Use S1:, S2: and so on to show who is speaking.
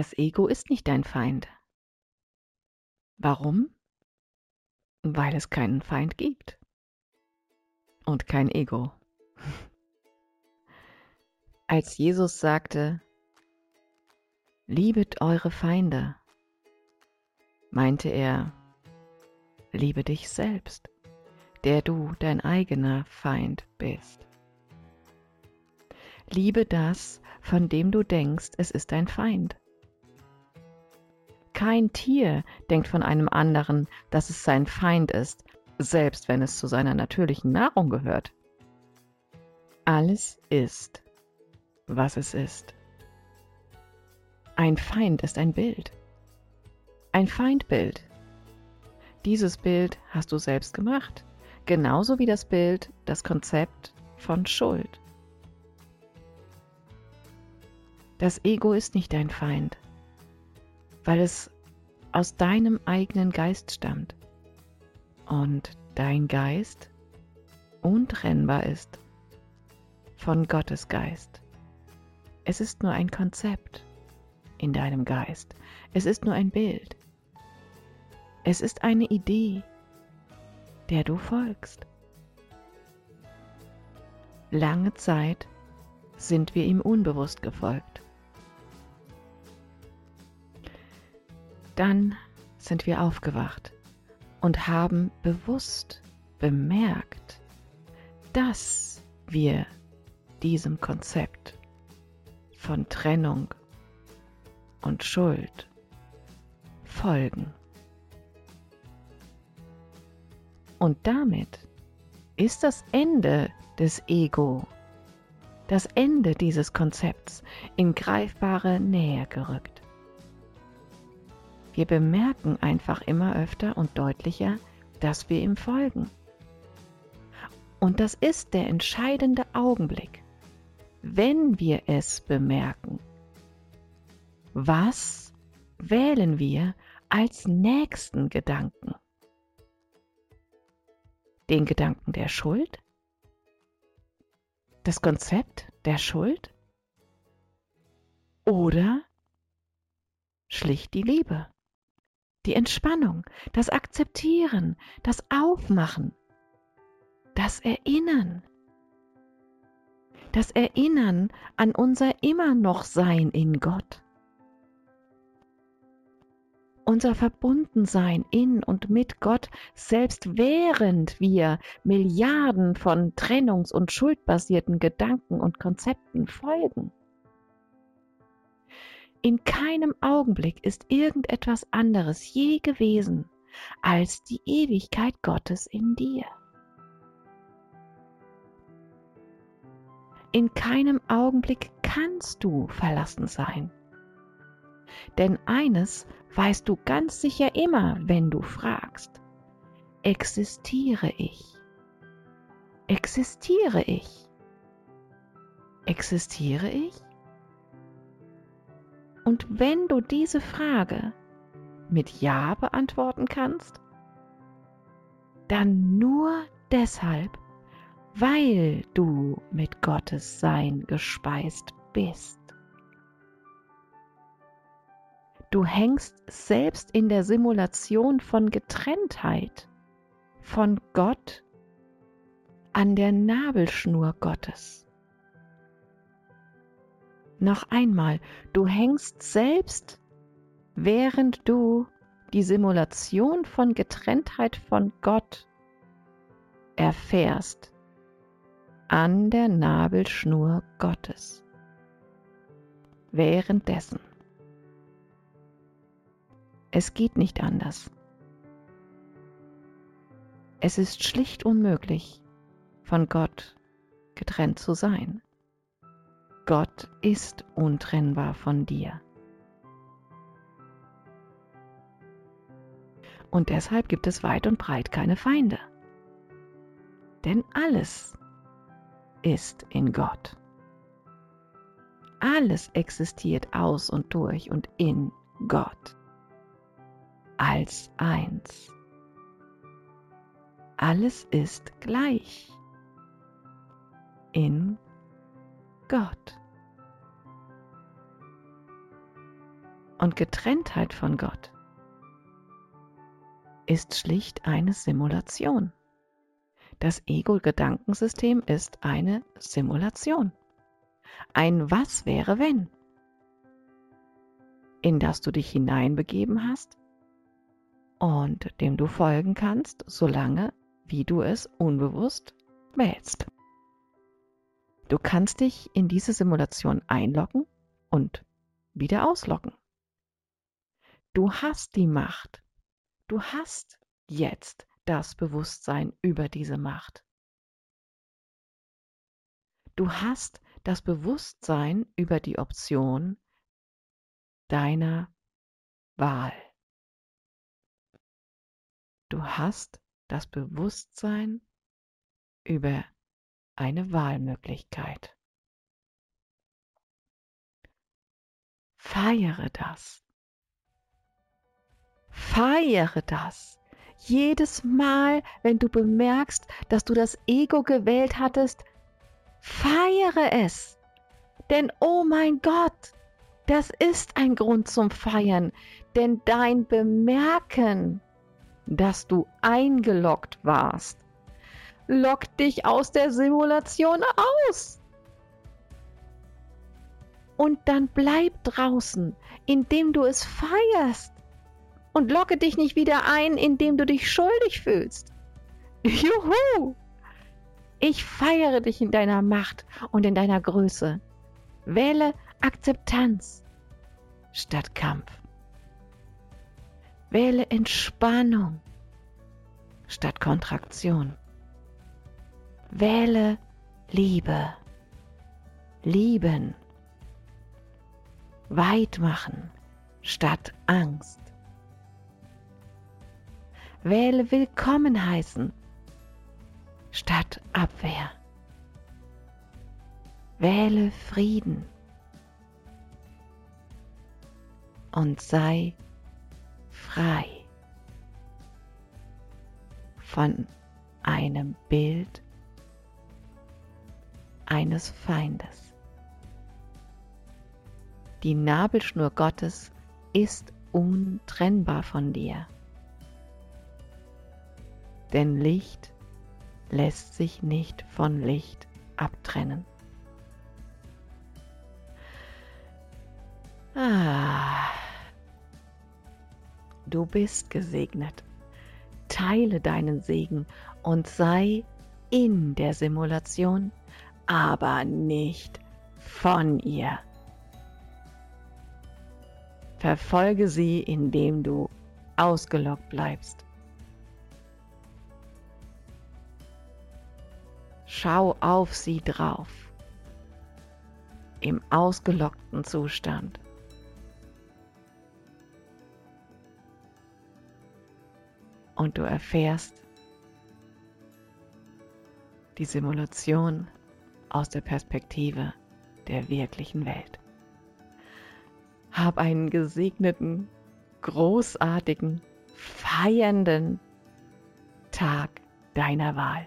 S1: Das Ego ist nicht dein Feind. Warum? Weil es keinen Feind gibt. Und kein Ego. Als Jesus sagte, Liebet eure Feinde, meinte er, liebe dich selbst, der du dein eigener Feind bist. Liebe das, von dem du denkst, es ist dein Feind. Kein Tier denkt von einem anderen, dass es sein Feind ist, selbst wenn es zu seiner natürlichen Nahrung gehört. Alles ist, was es ist. Ein Feind ist ein Bild. Ein Feindbild. Dieses Bild hast du selbst gemacht, genauso wie das Bild, das Konzept von Schuld. Das Ego ist nicht dein Feind, weil es aus deinem eigenen Geist stammt und dein Geist untrennbar ist von Gottes Geist. Es ist nur ein Konzept in deinem Geist. Es ist nur ein Bild. Es ist eine Idee, der du folgst. Lange Zeit sind wir ihm unbewusst gefolgt. Dann sind wir aufgewacht und haben bewusst bemerkt, dass wir diesem Konzept von Trennung und Schuld folgen. Und damit ist das Ende des Ego, das Ende dieses Konzepts in greifbare Nähe gerückt. Wir bemerken einfach immer öfter und deutlicher, dass wir ihm folgen. Und das ist der entscheidende Augenblick, wenn wir es bemerken. Was wählen wir als nächsten Gedanken? Den Gedanken der Schuld? Das Konzept der Schuld? Oder schlicht die Liebe? Die Entspannung, das Akzeptieren, das Aufmachen, das Erinnern. Das Erinnern an unser immer noch Sein in Gott. Unser Verbundensein in und mit Gott, selbst während wir Milliarden von trennungs- und schuldbasierten Gedanken und Konzepten folgen. In keinem Augenblick ist irgendetwas anderes je gewesen als die Ewigkeit Gottes in dir. In keinem Augenblick kannst du verlassen sein. Denn eines weißt du ganz sicher immer, wenn du fragst. Existiere ich? Existiere ich? Existiere ich? Und wenn du diese Frage mit Ja beantworten kannst, dann nur deshalb, weil du mit Gottes Sein gespeist bist. Du hängst selbst in der Simulation von Getrenntheit von Gott an der Nabelschnur Gottes. Noch einmal, du hängst selbst, während du die Simulation von Getrenntheit von Gott erfährst, an der Nabelschnur Gottes. Währenddessen. Es geht nicht anders. Es ist schlicht unmöglich, von Gott getrennt zu sein. Gott ist untrennbar von dir. Und deshalb gibt es weit und breit keine Feinde. Denn alles ist in Gott. Alles existiert aus und durch und in Gott. Als eins. Alles ist gleich. In Gott. Und Getrenntheit von Gott ist schlicht eine Simulation. Das Ego-Gedankensystem ist eine Simulation. Ein Was wäre wenn, in das du dich hineinbegeben hast und dem du folgen kannst, solange wie du es unbewusst wählst. Du kannst dich in diese Simulation einloggen und wieder ausloggen. Du hast die Macht. Du hast jetzt das Bewusstsein über diese Macht. Du hast das Bewusstsein über die Option deiner Wahl. Du hast das Bewusstsein über eine Wahlmöglichkeit. Feiere das. Feiere das. Jedes Mal, wenn du bemerkst, dass du das Ego gewählt hattest, feiere es. Denn, oh mein Gott, das ist ein Grund zum Feiern. Denn dein Bemerken, dass du eingeloggt warst, lockt dich aus der Simulation aus. Und dann bleib draußen, indem du es feierst und locke dich nicht wieder ein, indem du dich schuldig fühlst. Juhu! Ich feiere dich in deiner Macht und in deiner Größe. Wähle Akzeptanz statt Kampf. Wähle Entspannung statt Kontraktion. Wähle Liebe, lieben, weit machen statt Angst. Wähle Willkommen heißen statt Abwehr. Wähle Frieden und sei frei von einem Bild eines Feindes. Die Nabelschnur Gottes ist untrennbar von dir denn Licht lässt sich nicht von Licht abtrennen. Ah, du bist gesegnet. Teile deinen Segen und sei in der Simulation, aber nicht von ihr. Verfolge sie, indem du ausgelockt bleibst. Schau auf sie drauf. Im ausgelockten Zustand. Und du erfährst die Simulation aus der Perspektive der wirklichen Welt. Hab einen gesegneten, großartigen, feiernden Tag deiner Wahl.